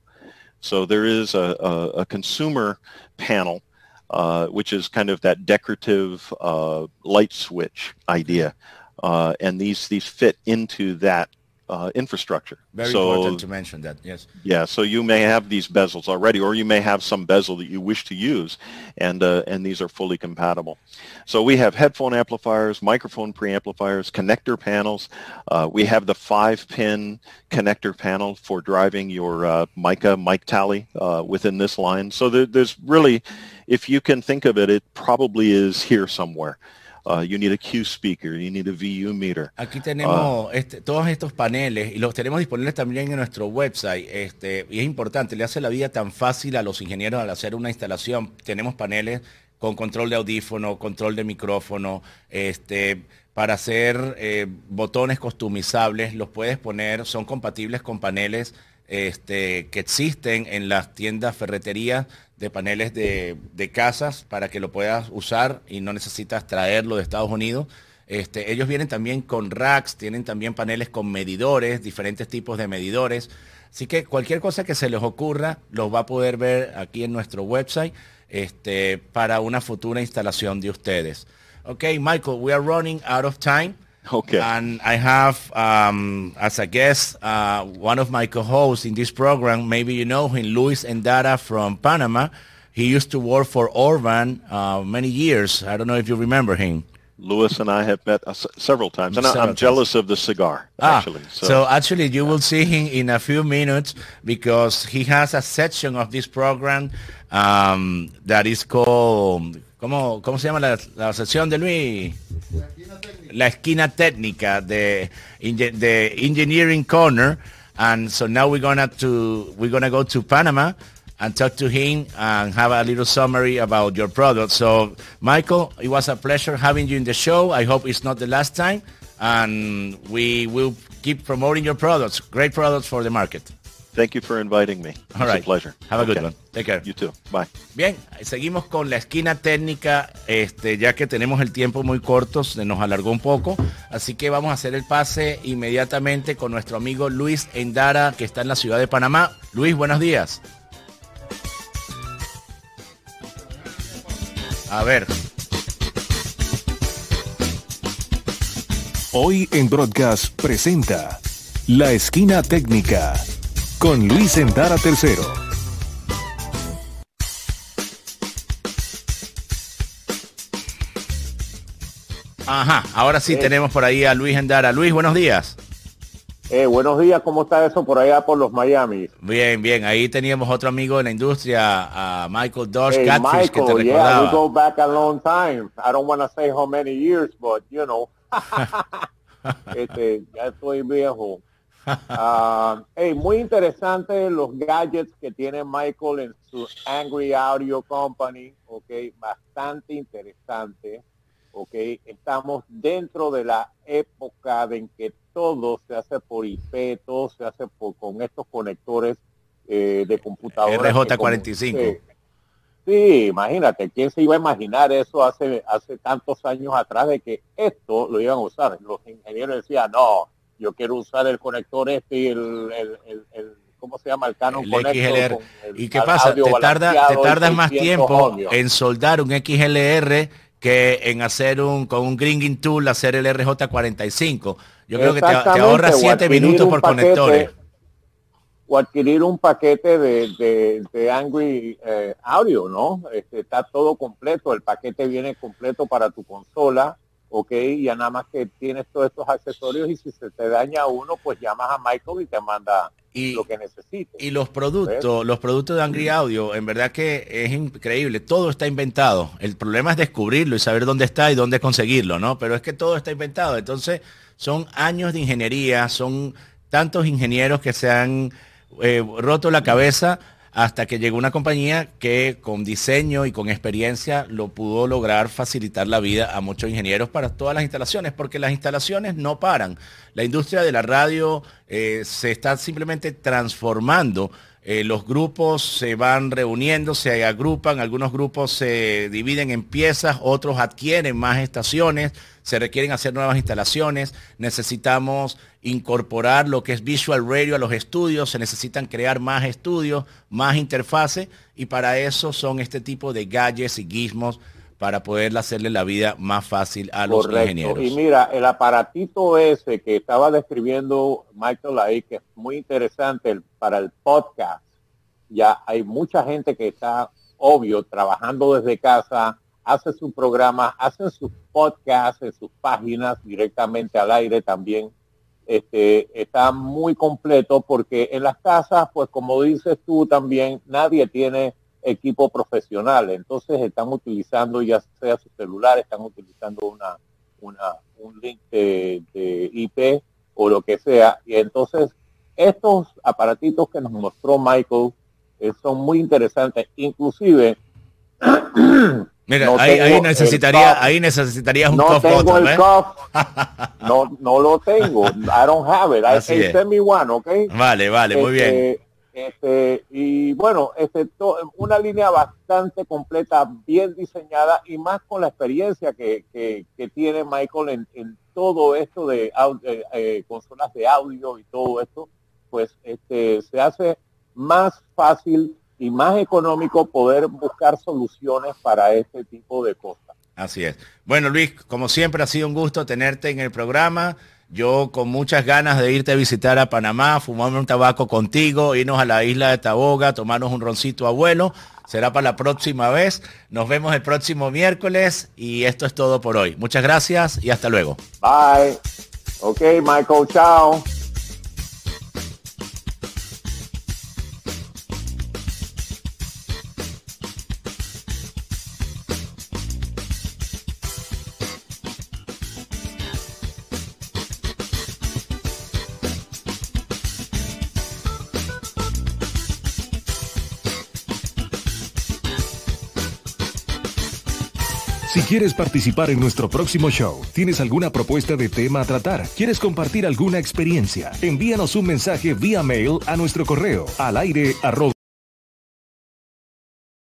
So there is a, a, a consumer panel uh, which is kind of that decorative uh, light switch idea. Uh, and these, these fit into that uh, infrastructure. Very so, important to mention that, yes. Yeah, so you may have these bezels already, or you may have some bezel that you wish to use, and, uh, and these are fully compatible. So we have headphone amplifiers, microphone preamplifiers, connector panels. Uh, we have the five-pin connector panel for driving your uh, Mika mic tally uh, within this line. So there, there's really, if you can think of it, it probably is here somewhere. Uh, you need a Q speaker, you need a VU meter. Aquí tenemos uh, este, todos estos paneles y los tenemos disponibles también en nuestro website. Este, y es importante, le hace la vida tan fácil a los ingenieros al hacer una instalación. Tenemos paneles con control de audífono, control de micrófono, este, para hacer eh, botones customizables, los puedes poner, son compatibles con paneles este, que existen en las tiendas ferreterías de paneles de, casas para que lo puedas usar y no necesitas traerlo de Estados Unidos. Este, ellos vienen también con racks, tienen también paneles con medidores, diferentes tipos de medidores. Así que cualquier cosa que se les ocurra, los va a poder ver aquí en nuestro website este, para una futura instalación de ustedes. Ok, Michael, we are running out of time. Okay. And I have, um, as a guest, uh, one of my co-hosts in this program. Maybe you know him, Luis Endara from Panama. He used to work for Orban uh, many years. I don't know if you remember him. Lewis and I have met uh, several times, and several I'm jealous times. of the cigar. Ah, actually, so. so. actually, you will see him in a few minutes because he has a section of this program um, that is called ¿Cómo, cómo se llama la, la sección de Luis? La esquina técnica de, de Engineering Corner. And so now we're gonna to we're gonna go to Panama and talk to him and have a little summary about your product. So Michael, it was a pleasure having you in the show. I hope it's not the last time. And we will keep promoting your products. Great products for the market. Thank you for inviting me. All right. a pleasure. Have a good one. Take care. You too. Bye. Bien, seguimos con la esquina técnica, este, ya que tenemos el tiempo muy corto, se nos alargó un poco, así que vamos a hacer el pase inmediatamente con nuestro amigo Luis Endara, que está en la ciudad de Panamá. Luis, buenos días. A ver. Hoy en Broadcast presenta La Esquina Técnica con Luis Endara Tercero. Ajá, ahora sí eh. tenemos por ahí a Luis Endara. Luis, buenos días. Eh, buenos días, ¿cómo está eso por allá por los Miami? Bien, bien. Ahí teníamos otro amigo de la industria, a Michael Dosh hey, Michael, que te yeah, we go back a long time. I don't want to say how many years, but you know. este, ya estoy viejo. Uh, hey, muy interesante los gadgets que tiene Michael en su Angry Audio Company, ok, bastante interesante, ok, estamos dentro de la época en que todo se hace por IP, todo se hace por, con estos conectores eh, de computadora. RJ45. sí, imagínate, ¿quién se iba a imaginar eso hace, hace tantos años atrás de que esto lo iban a usar? Los ingenieros decían, no, yo quiero usar el conector este y el, ¿cómo se llama? El Canon El XLR. con el- ¿Y qué pasa? Te, tarda, te tardas más 600 tiempo ohmios. en soldar un XLR que en hacer un con un Gringing Tool hacer el RJ45. Yo creo que te, te Exactamente, ahorra o 7 adquirir minutos por paquete- conectores. O adquirir un paquete de, de, de Angry eh, Audio, ¿no? Este, está todo completo, el paquete viene completo para tu consola, ok, ya nada más que tienes todos estos accesorios y si se te daña uno, pues llamas a Michael y te manda Y, lo que necesites. y los productos, los productos de Angry Audio, en verdad que es increíble. Todo está inventado. El problema es descubrirlo y saber dónde está y dónde conseguirlo, ¿no? Pero es que todo está inventado. Entonces, son años de ingeniería, son tantos ingenieros que se han eh, roto la cabeza hasta que llegó una compañía que con diseño y con experiencia lo pudo lograr facilitar la vida a muchos ingenieros para todas las instalaciones, porque las instalaciones no paran. La industria de la radio eh, se está simplemente transformando. Eh, los grupos se van reuniendo, se agrupan, algunos grupos se dividen en piezas, otros adquieren más estaciones, se requieren hacer nuevas instalaciones, necesitamos incorporar lo que es Visual Radio a los estudios, se necesitan crear más estudios, más interfaces y para eso son este tipo de gadgets y gizmos para poder hacerle la vida más fácil a los Correcto. ingenieros. Y mira, el aparatito ese que estaba describiendo Michael ahí, que es muy interesante para el podcast, ya hay mucha gente que está, obvio, trabajando desde casa, hace su programa, hacen sus podcasts en sus páginas directamente al aire también. Este, está muy completo porque en las casas, pues como dices tú también, nadie tiene equipo profesional. Entonces están utilizando ya sea su celular, están utilizando una, una un link de, de IP o lo que sea. Y entonces estos aparatitos que nos mostró Michael eh, son muy interesantes. Inclusive Mira, no ahí, ahí necesitaría, ahí necesitarías un no cough tengo el ¿eh? cuff. No, no lo tengo. I don't have it. I, Así hey, es. send me one, okay? Vale, vale, muy bien. Este, este, y bueno, este, to- una línea bastante completa, bien diseñada y más con la experiencia que, que, que tiene Michael en, en todo esto de eh, eh, consolas de audio y todo esto, pues este, se hace más fácil y más económico poder buscar soluciones para este tipo de cosas. Así es. Bueno, Luis, como siempre ha sido un gusto tenerte en el programa. Yo con muchas ganas de irte a visitar a Panamá, fumarme un tabaco contigo, irnos a la isla de Taboga, tomarnos un roncito abuelo. Será para la próxima vez. Nos vemos el próximo miércoles y esto es todo por hoy. Muchas gracias y hasta luego. Bye. Ok, Michael, chao. Quieres participar en nuestro próximo show, tienes alguna propuesta de tema a tratar, quieres compartir alguna experiencia, envíanos un mensaje vía mail a nuestro correo al aire arroba